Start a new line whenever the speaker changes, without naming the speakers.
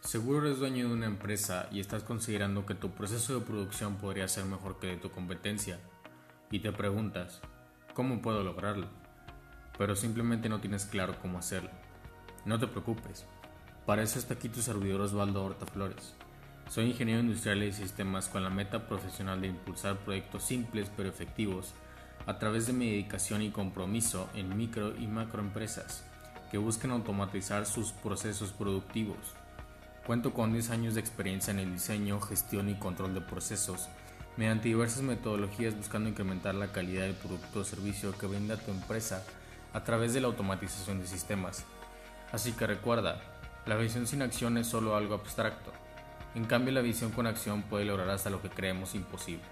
Seguro eres dueño de una empresa y estás considerando que tu proceso de producción podría ser mejor que de tu competencia. Y te preguntas, ¿cómo puedo lograrlo? Pero simplemente no tienes claro cómo hacerlo. No te preocupes. Para eso está aquí tu servidor Osvaldo Horta Flores. Soy ingeniero industrial de sistemas con la meta profesional de impulsar proyectos simples pero efectivos a través de mi dedicación y compromiso en micro y macroempresas que buscan automatizar sus procesos productivos Cuento con 10 años de experiencia en el diseño, gestión y control de procesos, mediante diversas metodologías buscando incrementar la calidad del producto o servicio que venda tu empresa a través de la automatización de sistemas. Así que recuerda, la visión sin acción es solo algo abstracto. En cambio, la visión con acción puede lograr hasta lo que creemos imposible.